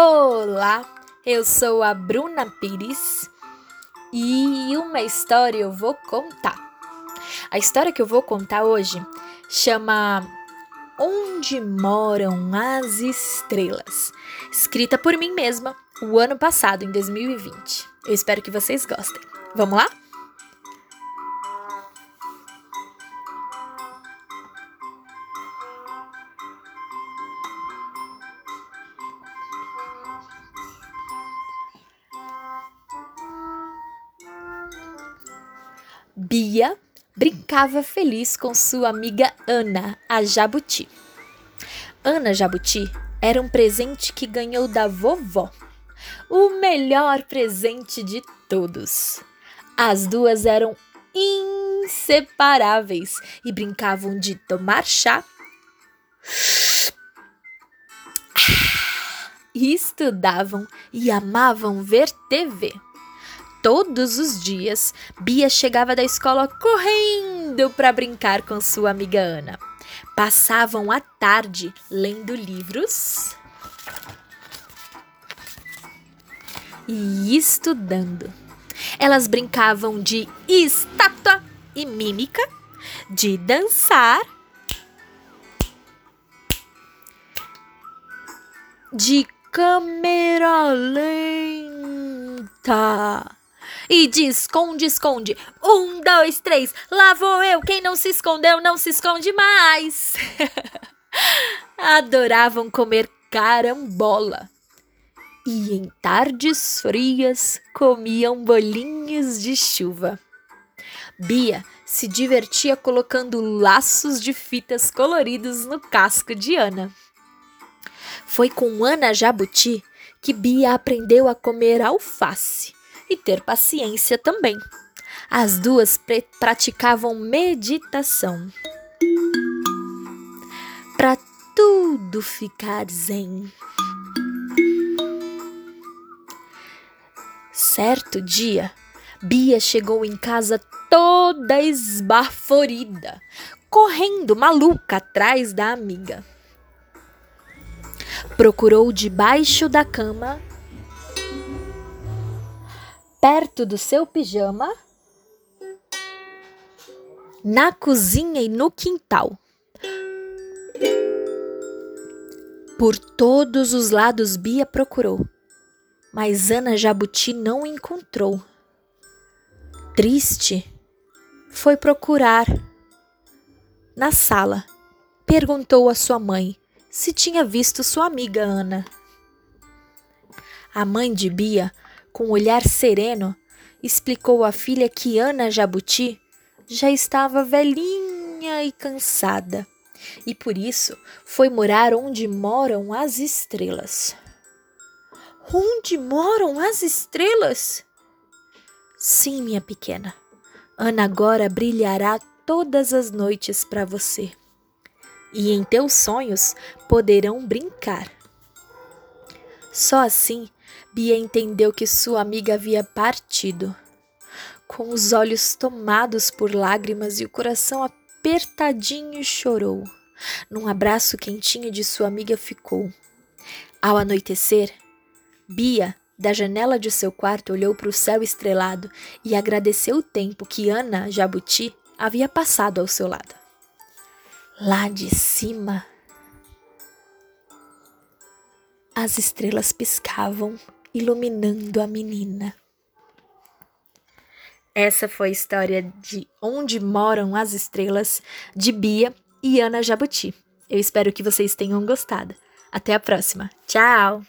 Olá, eu sou a Bruna Pires e uma história eu vou contar. A história que eu vou contar hoje chama Onde Moram as Estrelas, escrita por mim mesma o ano passado, em 2020. Eu espero que vocês gostem. Vamos lá? Bia brincava feliz com sua amiga Ana, a jabuti. Ana Jabuti era um presente que ganhou da vovó. O melhor presente de todos. As duas eram inseparáveis e brincavam de tomar chá e estudavam e amavam ver TV. Todos os dias, Bia chegava da escola correndo para brincar com sua amiga Ana. Passavam a tarde lendo livros e estudando. Elas brincavam de estátua e mímica, de dançar, de câmera lenta e de esconde, esconde. Um, dois, três, lá vou eu. Quem não se escondeu, não se esconde mais. Adoravam comer carambola. E em tardes frias comiam bolinhos de chuva. Bia se divertia colocando laços de fitas coloridos no casco de Ana. Foi com Ana Jabuti que Bia aprendeu a comer alface e ter paciência também. As duas praticavam meditação. Para tudo ficar zen. Certo dia, Bia chegou em casa toda esbaforida, correndo maluca atrás da amiga. Procurou debaixo da cama perto do seu pijama, na cozinha e no quintal. Por todos os lados Bia procurou, mas Ana Jabuti não encontrou. Triste, foi procurar na sala. Perguntou à sua mãe se tinha visto sua amiga Ana. A mãe de Bia com um olhar sereno, explicou à filha que Ana Jabuti já estava velhinha e cansada, e por isso foi morar onde moram as estrelas. Onde moram as estrelas? Sim, minha pequena. Ana agora brilhará todas as noites para você. E em teus sonhos poderão brincar. Só assim Bia entendeu que sua amiga havia partido. Com os olhos tomados por lágrimas e o coração apertadinho, chorou. Num abraço quentinho de sua amiga ficou. Ao anoitecer, Bia, da janela de seu quarto, olhou para o céu estrelado e agradeceu o tempo que Ana Jabuti havia passado ao seu lado. Lá de cima, as estrelas piscavam iluminando a menina. Essa foi a história de Onde Moram as Estrelas, de Bia e Ana Jabuti. Eu espero que vocês tenham gostado. Até a próxima. Tchau!